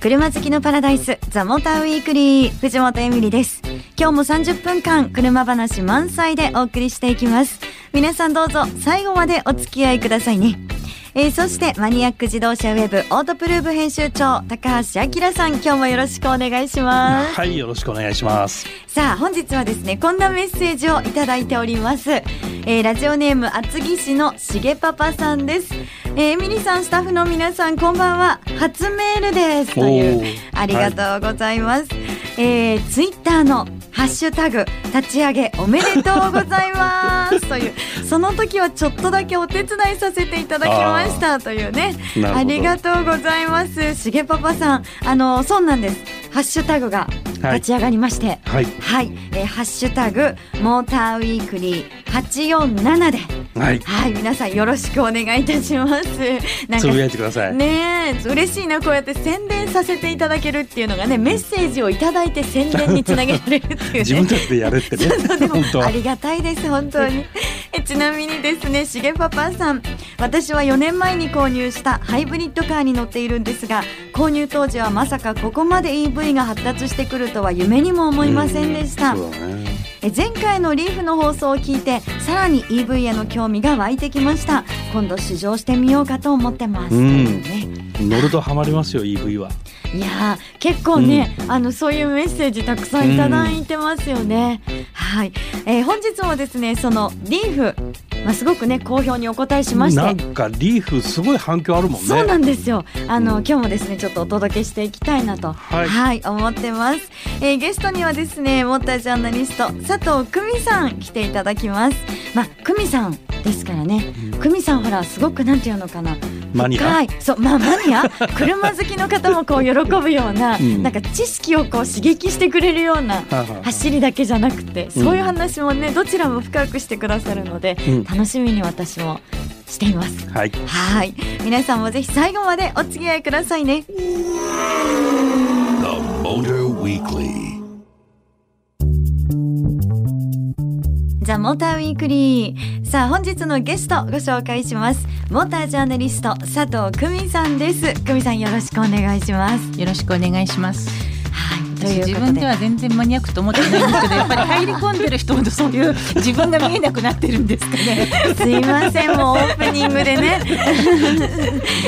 車好きのパラダイスザモーターウィークリー藤本エミリです。今日も30分間車話満載でお送りしていきます。皆さんどうぞ最後までお付き合いくださいね。えー、そしてマニアック自動車ウェブオートプルーブ編集長高橋明さん今日もよろしくお願いします。はいよろしくお願いします。さあ本日はですねこんなメッセージをいただいております、えー、ラジオネーム厚木市のしげパパさんです。えー、エミリさんスタッフの皆さんこんばんは。初メールです。というありがとうございます、はい、えー、ツイッターのハッシュタグ立ち上げおめでとうございます。というその時はちょっとだけお手伝いさせていただきましたというね。ありがとうございます。しげパパさんあのそうなんです。ハッシュタグが立ち上がりまして。はい、はい、えー、ハッシュタグモーターウィークリー847で。はい、はい、皆さんよろしくお願いいたします。なんかつぶやいてください。ね嬉しいなこうやって宣伝させていただけるっていうのがねメッセージをいただいて宣伝につなげられるっていう、ね、自分たちでやるってね。本当ありがたいです本当に。えちなみにですねしげパパさん私は4年前に購入したハイブリッドカーに乗っているんですが購入当時はまさかここまで EV が発達してくるとは夢にも思いませんでした。え前回のリーフの放送を聞いてさらに EV への興味が湧いてきました。今度試乗してみようかと思ってます、うん、ね、乗るとハマりますよ EV は。いや結構ね、うん、あのそういうメッセージたくさんいただいてますよね、うん、はい、えー、本日もですねそのリーフまあ、すごくね好評にお答えしまして。なんかリーフすごい反響あるもんね。そうなんですよ。あの、うん、今日もですねちょっとお届けしていきたいなとはい、はい、思ってます、えー、ゲストにはですねモータージャーナリスト佐藤久美さん来ていただきます。まあ久美さんですからね。久美さんほらすごくなんていうのかなマニア？そうまあマニア？車好きの方もこう喜ぶような、うん、なんか知識をこう刺激してくれるような走りだけじゃなくて、そういう話もねどちらも深くしてくださるので、うん、楽しみに私もしています。はい。はい。皆さんもぜひ最後までお付き合いくださいね。ザ・モーターウィークリー。さあ本日のゲストご紹介しますモータージャーナリスト佐藤久美さんです。久美さんよろしくお願いします。よろしくお願いします。はい自分では全然マニアックと思ってないんですけどやっぱり入り込んでる人ほどそういう 自分が見えなくなってるんですかね。すいませんもうオープニングでね。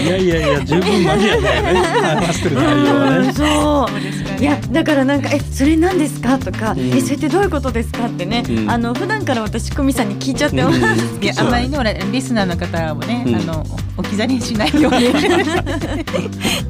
いやいやいや十分マニアだよね。話してる内容はね。そういやだからなんかえそれ何ですか？とか、うん、えそれってどういうことですか？ってね、うん、あの普段から私久美さんに聞いちゃってます、うん、いやあまりねほらリスナーの方もね、あの置き去りにしないように。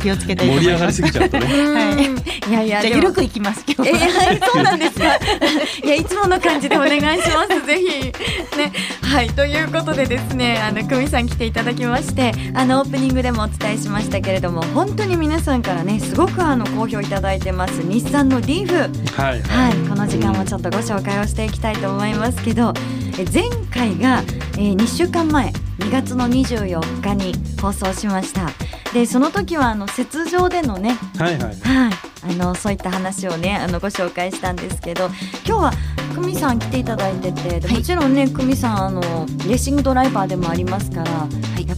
気をつけたいと思います盛り上がりすぎちゃうとね。はい。いやいやじゃあ緩くいきます今日えはいそうなんですか？いやいつもの感じでお願いします ぜひ。ね。はいということでですねあの久美さん来ていただきましてあのオープニングでもお伝えしましたけれども本当に皆さんからねすごくあの好評いただいてます。日産のリーフ。はい、はい、この時間もちょっとご紹介をしていきたいと思いますけどえ前回が、えー、2週間前。2月の24日に放送しました。でその時はあの雪上でのねはいはい、はい、あのそういった話をねあのご紹介したんですけど今日は久美さん来ていただいてて、はい、もちろんね久美さんあのレーシングドライバーでもありますから、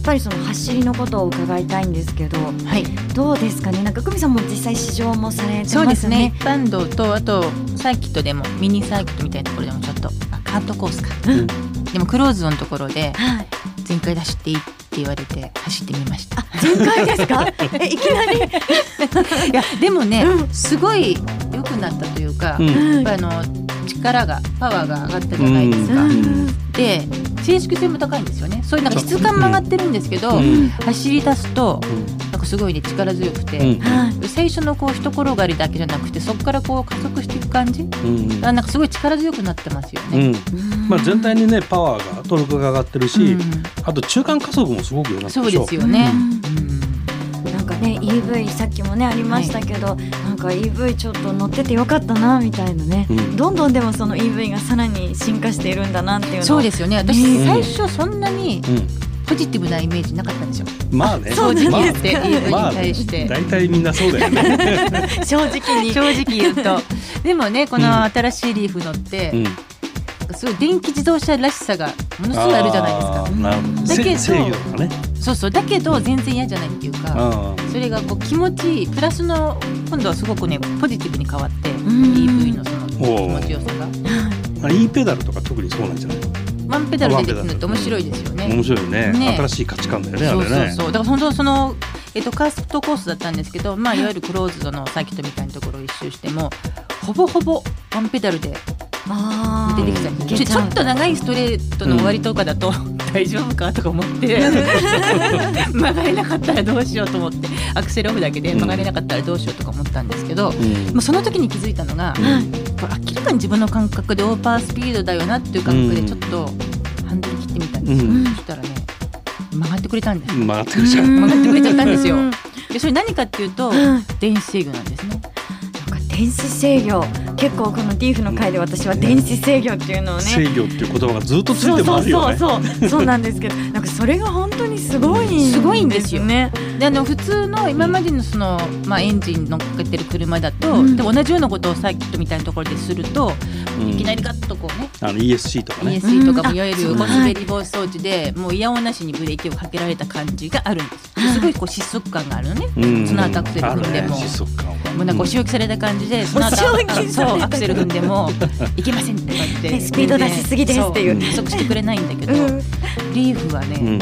ぱりその走りのことを伺いたいんですけど、はい、どうですかね？なんか久美さんも実際試乗もされてますね。そうですね。一般道とあとサーキットでもミニサーキットみたいなところでもちょっとカートコースか、うん、でもクローズのところで、はい。全開で走っていいって言われて走ってみました。全開ですか？えいきなり？いやでもね、うん、すごい良くなったというか、うん、やっぱあの力がパワーが上がったじゃないですか。うん、で静粛性も高いんですよね。そういうなんか質感も上がってるんですけど、走り出すと、なんかすごいね力強くて、最初のこう一転がりだけじゃなくてそこからこう加速していく感じ、うん、なんかすごい力強くなってますよね。まあ全体にねパワーがトルクが上がってるし、あと中間加速もすごくよなそうですよね。なんかね EV さっきもねありましたけど、はい、なんか EV ちょっと乗っててよかったなみたいなね、うん、どんどんでもその EV がさらに進化しているんだなっていうのそうですよね私、最初そんなに、ポジティブなイメージなかったんですよ。まあね、正直言って、まあ、EV に対して。大体みんなそうだよね。正直に。正直言うと。でもね、この新しいリーフ乗って、すごい電気自動車らしさがものすごいあるじゃないですか。なるほどだけどそうそう。だけど全然嫌じゃないっていうか、あそれがこう気持ちいいプラスの今度はすごくねポジティブに変わって、ん。EV のその気持ちよさが。あ E ペダルとか特にそうなんじゃない？ワンペダルでできるのって面白いですよね。面白いよね。ね。新しい価値観だよねあそうれね。そうそうだから本当そのえっとカーストコースだったんですけど、まあい。わゆるクローズドのサーキットみたいなところを一周してもほぼほぼワンペダルであー。出てきちゃう。ちゃうちょっと長いストレートの終わりとかだと、大丈夫かとか思って。曲がれなかったらどうしようと思って。アクセルオフだけで曲がれなかったらどうしようとか思ったんですけど、うん。もうその時に気づいたのが、これ明らかに自分の感覚でオーバースピードだよなっていう感覚でちょっとハンドル切ってみたんですよ、うん。そしたらね曲がってくれたんです曲がってくれちゃったんですよ。うん。でそれ何かっていうとうん。電子制御なんですね。なんか電子制御結構このディーフの回で私は電子制御っていうのをね制御っていう言葉がずっとついてそうそう回るよね。そうそうそうなんですけどなんかそれが本当にすごいすごいんですよね。であの普通の今までのその、まあ、エンジン乗っかけてる車だと、うん。で同じようなことをサーキットみたいなところですると、うん。いきなりガッとこうねあの ESC とかね。ESC とかうん。もいわゆるあそうゴスベリ防止装置でもうイヤオンなしにブレーキをかけられた感じがあるんです。ですごいこう失速感があるのね、うん。その後アクセル踏んでもね失速感は。もうなんかお仕置きされた感じで、その後お仕置きされたそう。アクセル踏んでも いけませんって感じで、ねスピード出しすぎですっていう。そ加速してくれないんだけど、うん。リーフはね、うん。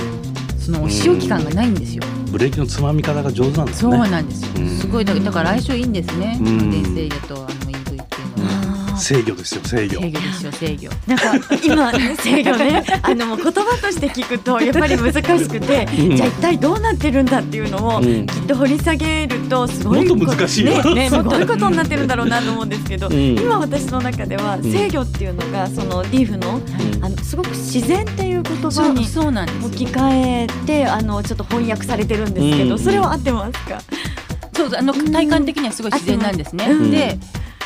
そのお仕置き感がないんですよ、ブレーキのつまみ方が上手なんですそうねなんですよ、うん。すごいだだから相性いいんですね、うん。電制御とあの制御ですよ制御。制御ですよ制御。なんか今ね制御ね。あのもう言葉として聞くとやっぱり難しくて、うん。じゃあ一体どうなってるんだっていうのを、うん。きっと掘り下げるとすごいもっと難しいよねねすごいことになってるんだろうなと思うんですけど、うん。今私の中ではん。制御っていうのがそのディーフのうん。あのすごく自然っていう言葉にそうなんです置よき換えてあのちょっと翻訳されてるんですけど、うん。それは合ってますか？そうあの体感的にはすごい自然なんですね、うん。で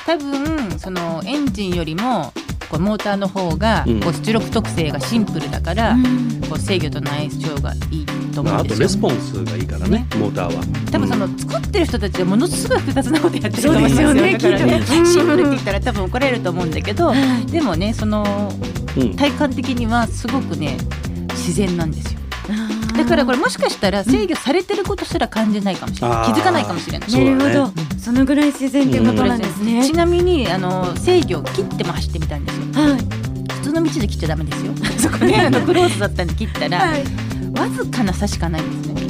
多分そのエンジンよりもこうモーターの方がうん。こう出力特性がシンプルだから、うん。こう制御との相性がいいと思まあ、うんですよ。あとレスポンスがいいからねモーターは。多分その作ってる人たちはものすごい複雑なことやってると思いますよ。そうですよねだからねきっとねシンプルって言ったら多分怒られると思うんだけどでもねそのうん。体感的にはすごくね自然なんですよだからこれもしかしたら制御されてることすら感じないかもしれない、あー。気づかないかもしれない。なるほど、そのぐらい自然っていうことなんですね。ちなみにあの制御を切っても走ってみたんですよ。はい。普通の道で切っちゃダメですよ。そこねあのクローズだったんで切ったら、はい。わずかな差しかないんですね。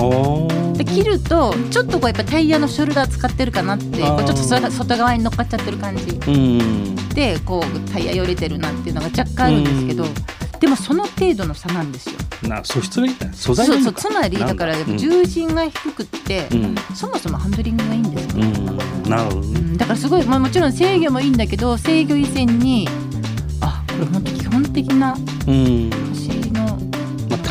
で切るとちょっとこうやっぱタイヤのショルダー使ってるかなってこうちょっとそ外側に乗っかっちゃってる感じ。うん。でこうタイヤよれてるなっていうのが若干あるんですけど、うんでもその程度の差なんですよ。な素質がいい素材そうが。いいのかそうつまりだ。から重心が低くって、うん。そもそもハンドリングがいいんですよ、うん、なるほどうねん。だからすごい、まあ、もちろん制御もいいんだけど制御以前にあこれ本当基本的なうん、走り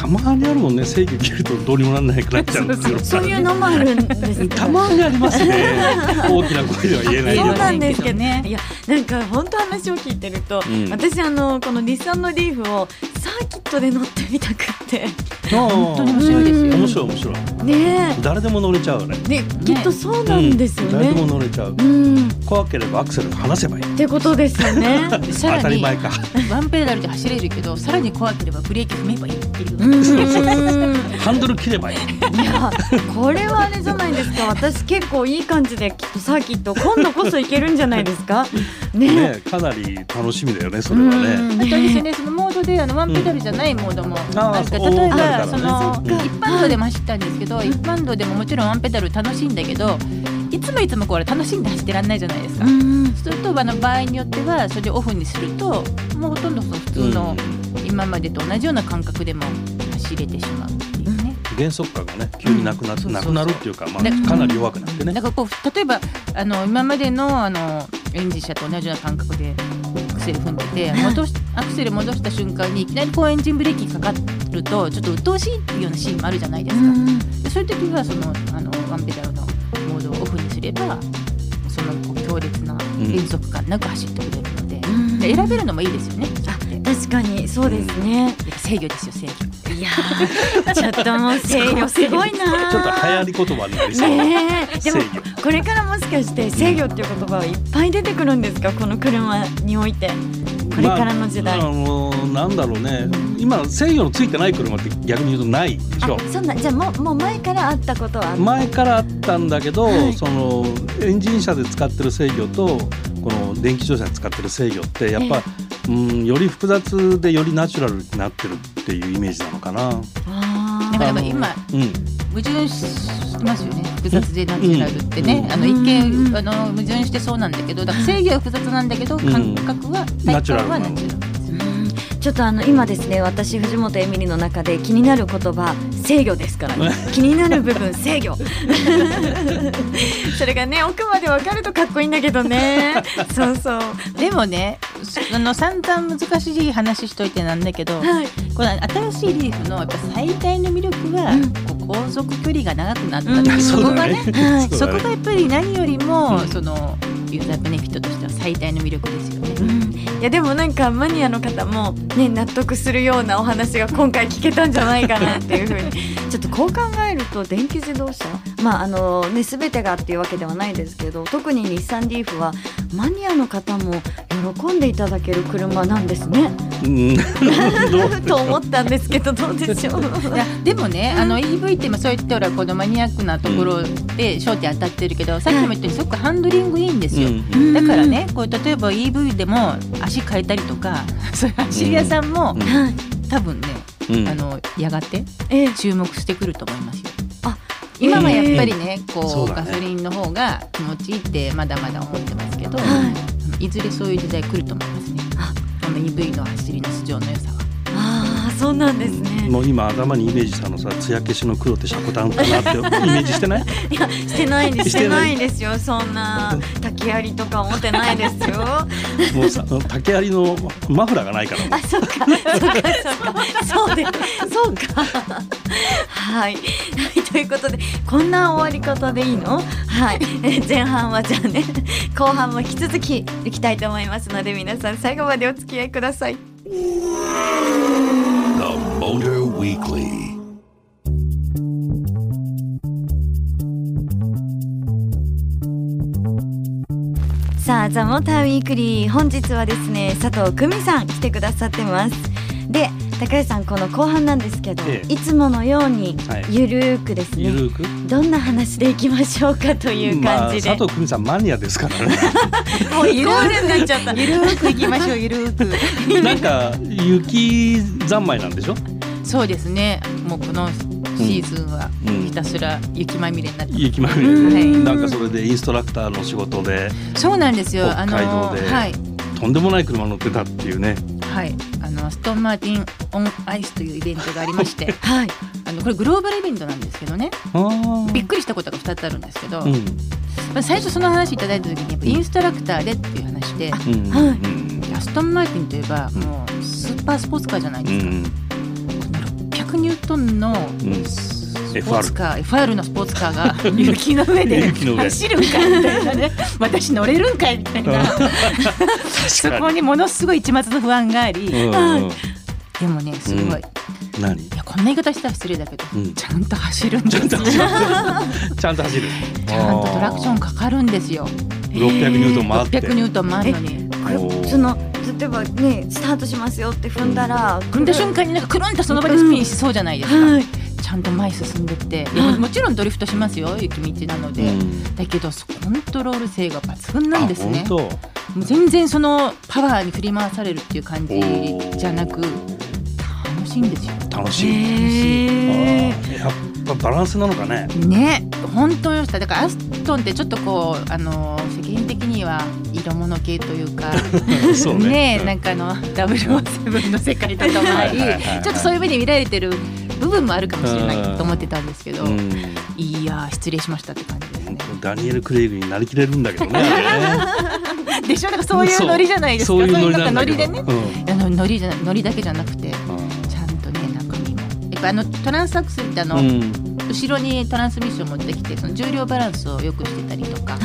たまにあるもんね。制御切るとどうにもなんなくなっちゃうんですよそう。いうのもあるんですね。たまにありますね。大きな声では言えないそうなんですけどね。いやなんか本当話を聞いてると、うん。私あのこの日産のリーフをサーキットで乗ってみたくって本当に面面白いですよ。面白い面白い。ね誰でも乗れちゃうよね。えできっとそうなんですよ誰でもね。乗れちゃう。うん、怖ければアクセル離せばいい。ってことですよね。さ当たり前か。ワンペダルで走れるけどさらに怖ければブレーキ踏めばいいっていう。うん。ハンドル切ればいい。いやこれはあれじゃないですか。私結構いい感じできっとサーキット今度こそ行けるんじゃないですか。ね。ねかなり楽しみだよねそれはね。うん。あとですね、そのモードであのワンペダルじゃないモードもあーあるか例えばその一般道でも走ったんですけど、一般道でももちろんワンペダル楽しいんだけど、いつもいつもこれ楽しんで走ってらんないじゃないですか。うんそうするとあの場合によってはそれでオフにするともうほとんどその普通の今までと同じような感覚でも走れてしまう。減速感がね急になくな,、うん。なくなるっていうか、まであ、かなり弱くなってね。だからこう例えばあの今までのあのエンジン車と同じような感覚でセル踏んでて戻しアクセル戻した瞬間にいきなりこうエンジンブレーキかかるとちょっと鬱陶しいっていうようなシーンもあるじゃないですか。でそういう時はそのあのワンペダルのモードをオフにすればそのこう強烈な減速感なく走ってくれるので,、うんで選べるのもいいですよね。確かにそうですね、制御ですよ制御。いやーちょっともう制御すごいなー。ちょっと流行り言葉になりそう、ねえ。でもこれからもしかして制御っていう言葉はいっぱい出てくるんですか？この車において。これからの時代、まあ、あのなんだろうね、今制御のついてない車って逆に言うとないでしょ。そんなじゃあもうもう前からあったことは前からあったんだけど、はい、そのエンジン車で使ってる制御とこの電気自動車で使ってる制御ってやっぱ、えー、うんより複雑でよりナチュラルになってるっていうイメージなのかな。だから今、うん、矛盾してますよね。複雑でナチュラルってね、うん、あの一見あの矛盾してそうなんだけどだから制御は複雑なんだけど、感覚はナチュラルはナチュラル。ちょっとあの今ですね私藤本エミリの中で気になる言葉制御ですから、ね、気になる部分制御。それがね奥まで分かるとかっこいいんだけどね。そうそう。でもねあの散々難しい話しといてなんだけど、はい、この新しいリーフのやっぱ最大の魅力は、うん、こう航続距離が長くなった。っていう、うん、そこがね、はい、そこがやっぱり何よりも、うん、そのユーザーベネフィットとしては最大の魅力ですよね。いやでもなんかマニアの方もね納得するようなお話が今回聞けたんじゃないかなっていうふうにちょっとこう考えると電気自動車まああのね全てがっていうわけではないですけど特に日産リーフはマニアの方も喜んでいただける車なんですね。と思ったんですけどどうでしょう。いやでもねあの EV って今そういったらこのマニアックなところで焦点当たってるけど、さっきも言ったようにすごくハンドリングいいんですよ。だからねこう例えば EV でも足変えたりとかそういう走り屋さんも、うん、多分ね、うん、あのやがて注目してくると思いますよ。あ今はやっぱりね、こう、ね、ガソリンの方が気持ちいいってまだまだ思ってますけど、はい、いずれそういう時代来ると思いますね。この EV の走りの素性の良さは。そうなんですね、もう今頭にイメージしたのさ艶消しの黒ってシャコタンかなってイメージしてない？いやしてないです。してないですよそんな 竹槍とか思ってないですよ。もうさ竹槍のマフラーがないから。あそうか。そうかそうか。そうでそうか。はい。ということでこんな終わり方でいいの？はい。前半はじゃあね後半も引き続きいきたいと思いますので皆さん最後までお付き合いください。Motor Weekly さあ、ザ・モーターウィークリー本日はですね佐藤久美さん来てくださってます。で高橋さんこの後半なんですけど、ええ、いつものようにゆるくですね、ゆるく？どんな話でいきましょうかという感じで、まあ、佐藤久美さんマニアですからね。もうイコールになっちゃった。ゆるくいきましょうゆるく。なんか雪三昧なんでしょ？そうですね。もうこのシーズンはひたすら雪まみれになって、うん、雪まみれ、はい、なんかそれでインストラクターの仕事でそうなんですよ。北海道で、はい、とんでもない車乗ってたっていうね。はい。あのストンマーティンオンアイスというイベントがありまして。はい。あのこれグローバルイベントなんですけどね。びっくりしたことが2つあるんですけど、うん、まあ、最初その話いただいた時にやっぱインストラクターでっていう話で、うん、はい、アストンマーティンといえばもうスーパースポーツカーじゃないですか。うん100ニュートンのスポーツカー、FR のスポーツカーが 雪の上で走るんかいみたいなね。私乗れるんかいみたいな。そこにものすごい一抹の不安があり、でもねすごい。何？いやこんな言い方したら失礼だけど、うん、ちゃんと走るんですよ。ちゃんと走る。ちゃんと トラクションかかるんですよ。600ニュートン回って。600ニュートン回るのに。その例えばねスタートしますよって踏んだら、踏んだ瞬間になんかくるんとその場でスピンしそうじゃないですか、うんはい、ちゃんと前進んでって。ももちろんドリフトしますよ雪道なので、うん、だけどコントロール性が抜群なんですね。もう全然そのパワーに振り回されるっていう感じじゃなく楽しいんですよ。楽しい。楽しい。やっぱバランスなのかね。ね本当よ。しただからアストンってちょっとこうあの世間的には色物系というか ね。ねなんかあの 007の世界とかもありちょっとそういう目で見られてる部分もあるかもしれないと思ってたんですけど、いや失礼しましたって感じですね。ダニエル・クレイグになりきれるんだけどね。でしょ？なんかそういうノリじゃないですか。そう。いうノリでね、あのノリじゃノリだけじゃなくて、ちゃんとね中身も。やっぱあのトランスアクセルってあの、後ろにトランスミッション持ってきてその重量バランスを良くしてたりとか、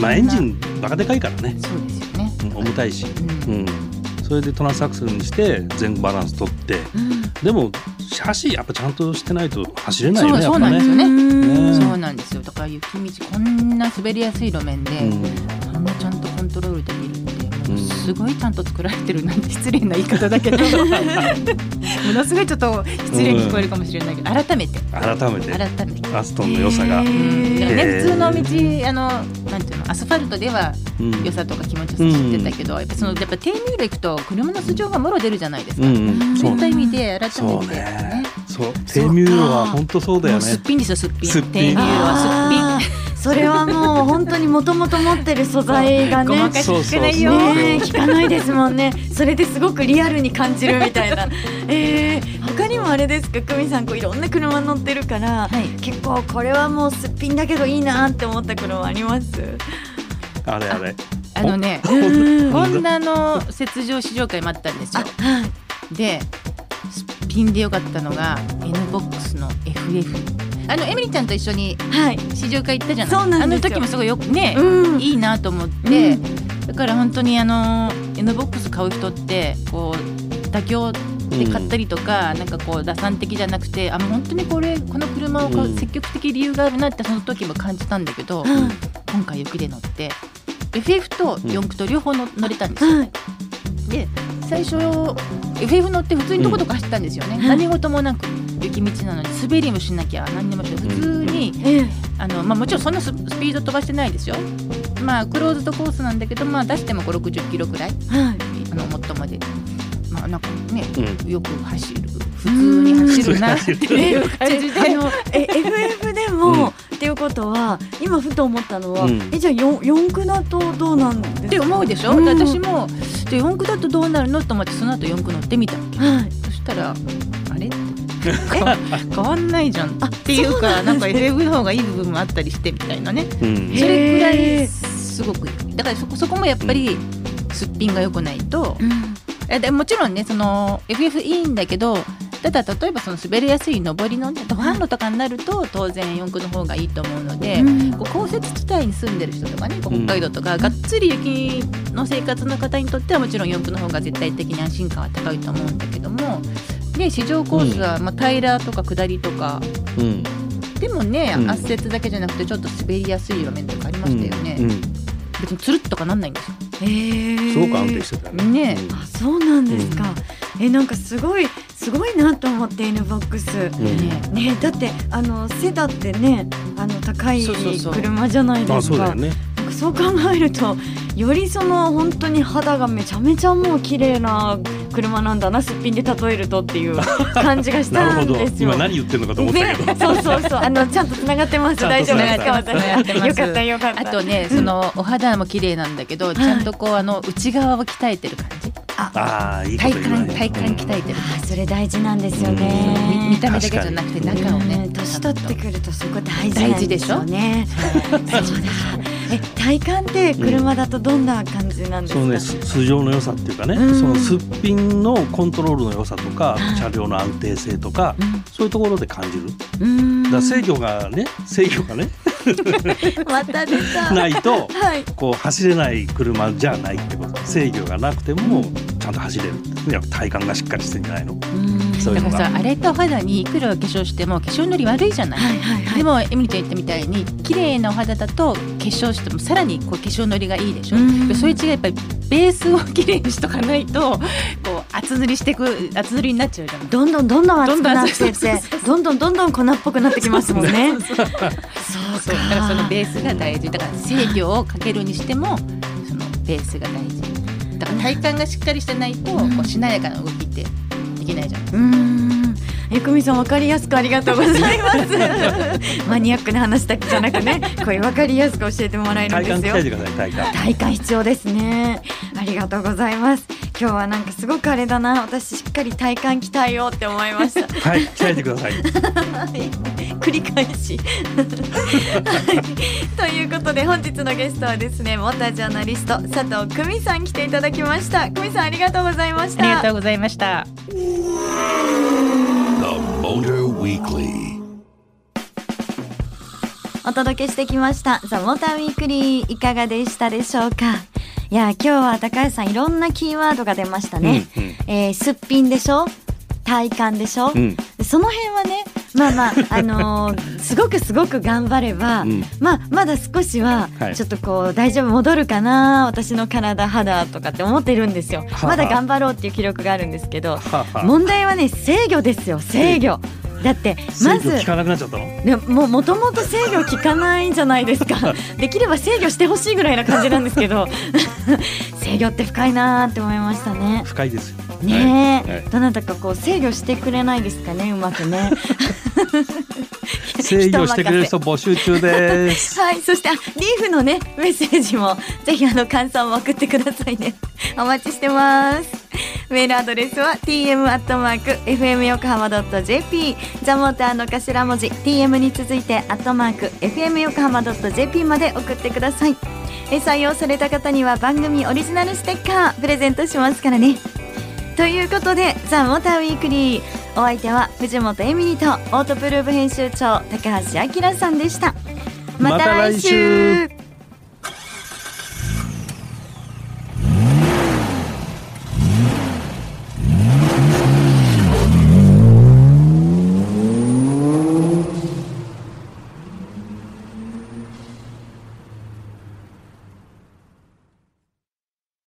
まあエンジンバカでかいからね。そうですよね、重たいし、うん。それでトランスアクセルにして前後バランス取って、でもシャシーやっぱちゃんとしてないと走れないよねそうなんですよね。そうなんですよ。だから雪道こんな滑りやすい路面で、そん。なちゃんとコントロールですごいちゃんと作られてるなんて失礼な言い方だけど。ものすごいちょっと失礼に聞こえるかもしれないけど、改めて。改めて。改めて。アストンの良さが、へー。だからね、普通の道あのなんていうのアスファルトではうん。良さとか気持ちを知ってたけど、やっぱそのやっぱ低入路行くと車の素性がもろ出るじゃないですか。うんうん。そう。いった意味で改めて。そうね。そう。低ミューロは本当そうだよね。すっぴんですよすっぴん。すっぴん。低入路はすっぴん。それはもう本当にもともと持ってる素材がねごまかし聞かないよ。ねえ聞かないですもんね。それですごくリアルに感じるみたいな。えー、他にもあれですか？久美さんこういろんな車乗ってるから、はい。結構これはもうすっぴんだけどいいなって思った車あります？あれあれ。あのね、うんホンダの雪上試乗会もあったんですよ。はい。で、すっぴんでよかったのが N ボックスの FF。あのエミリちゃんと一緒にはい。試乗会行ったじゃない？そうなあの時もすごいよくね、うん。いいなと思って、うだから本当にあの N ボックス買う人ってこう妥協で買ったりとか、なんかこう打算的じゃなくてあもう本当にこれこの車を買ううん。積極的理由があるなってその時も感じたんだけど、はい。今回雪で乗って FF と四駆と両方の乗れたんですよ。はい。で最初 FF 乗って普通にどこどこ走ったんですよね、うん。何事もなく雪道なのに滑りもしなきゃ何にもしない。普通に、ええ。あのまあ、もちろんそんなススピード飛ばしてないですよ。まあクローズドコースなんだけど、まあ、出しても5 6 0キロくらい？はい。あの最もで。まあなんかねうん。よく走る。普通に走るなっていう感じで。あのえ FF でも、っていうことは今ふと思ったのは、うん。えじゃあ四四駆だとどうなんですか？って思うでしょ、うん。で私もで四駆だとどうなるの？と思ってその後四駆乗ってみたわけ。はい。そしたらえ 変わんないじゃんあっていうかなんんか FF の方がいい部分もあったりしてみたいなね。うんそれぐらいすごくだからそこそこもやっぱりすっぴんが良くないと。うん。えでもちろんねその FF いいんだけどただ例えばその滑りやすい上りのねド販路とかになると当然四駆の方がいいと思うので、うん。こう降雪地帯に住んでる人とかね北海道とか、がっつり雪の生活の方にとってはもちろん四駆の方が絶対的に安心感は高いと思うんだけどもで市場コースは、まあ、平らとか下りとか。うんでもね、うん。圧雪だけじゃなくてちょっと滑りやすい路面とかありましたよね、うん。うん。別につるっとかなんないんですよ。へー。すごく安定してたね。ね。うん。あそうなんですか、えなんかすごいすごいなと思って N ボックス。うん。ね。ねだってあのセダってねあの高い車じゃないですか。あそうだよねかそう考えるとよりその本当に肌がめちゃめちゃもう綺麗な車なんだなすっぴんで例えるとっていう感じがしなるほどたんですよ。今何言ってるのかと思ったねけど、そうそうそうあのちゃんと繋がってます。ちゃんと大丈夫ですか繋がってます。よかったよかったあとねそのお肌も綺麗なんだけど、ちゃんとこうあの内側を鍛えてる感じ。あ。あいいこ体幹体幹鍛えてる。あそれ大事なんですよね。見見た目だけじゃなくて中をねうん。年取ってくるとそこ大事なんで大事ですしょ？よねそうだえ体感って車だとどんな感じなんですか、そのねす素性の良さっていうかね、うん。そのすっぴんのコントロールの良さとか、はい。車両の安定性とか、うん。そういうところで感じる。うん。だ制御がね制御がね また出た。ないとはい。こう走れない車じゃないってこと。制御がなくてもちゃんと走れるやっぱ体幹がしっかりしてんじゃないの？そういうだからさ荒れたお肌にいくら化粧しても化粧のり悪いじゃない、はいはいはい。でもエミリちゃん言ったみたいに綺麗なお肌だと化粧してもさらにこう化粧のりがいいでしょ、うん。そういう違いやっぱりベースを綺麗にしとかないとこう厚塗りしていく厚塗りになっちゃうじゃない。どんどんどんどん熱くなってってどんどんどんどん粉っぽくなってきますもんね。そうそうだからそのベースが大事。だから制御をかけるにしてもそのベースが大事。だから体幹がしっかりしてないと、うん。こうしなやかな動きってできないじゃん。うーん。ゆくみさんわかりやすくありがとうございます。マニアックな話だけじゃなくねこういうわかりやすく教えてもらえるんですよ。体幹鍛えてください体幹。体感必要ですね。ありがとうございます今日はなんかすごくあれだな。私しっかり体感鍛えようって思いました。はい鍛えてください。繰り返し。はい。ということで本日のゲストはですね元ジャーナリスト佐藤久美さん来ていただきました。久美さんありがとうございましありがとたうございました。The Motor Weekly. お届けしてきましたザ・モーターウィークリーいかがでしたでしょうか？いや今日は高橋さんいろんなキーワードが出ましたね、うんうん。えーすっぴんでしょ？体感でしょ、うん。でその辺はねまあまあ あのー、すごくすごく頑張れば、うん、まあまだ少しはちょっとこう大丈夫戻るかな？私の体肌とかって思ってるんですよ。まだ頑張ろうっていう記録があるんですけど、問題はね制御ですよ制御。だってまず効かなくなっちゃったの？もともと制御効かないんじゃないですか？できれば制御してほしいぐらいな感じなんですけど。制御って深いなって思いましたね。深いですよね、はいはい、どなたかこう制御してくれないですかねうまくね 制御してくれる人募集中です。はい、そしてあリーフのねメッセージもぜひあの感想を送ってくださいね。お待ちしてます。メールアドレスは tm アットマーク fm 横浜ドット jp ザモーターの頭文字 tm に続いてアットマーク fm 横浜ドット jp まで送ってください。採用された方には番組オリジナルステッカープレゼントしますからね。ということで「ザ・モーターウィークリー。お相手は藤本恵美里とオートプルーブ編集長高橋明さんでした。また来週。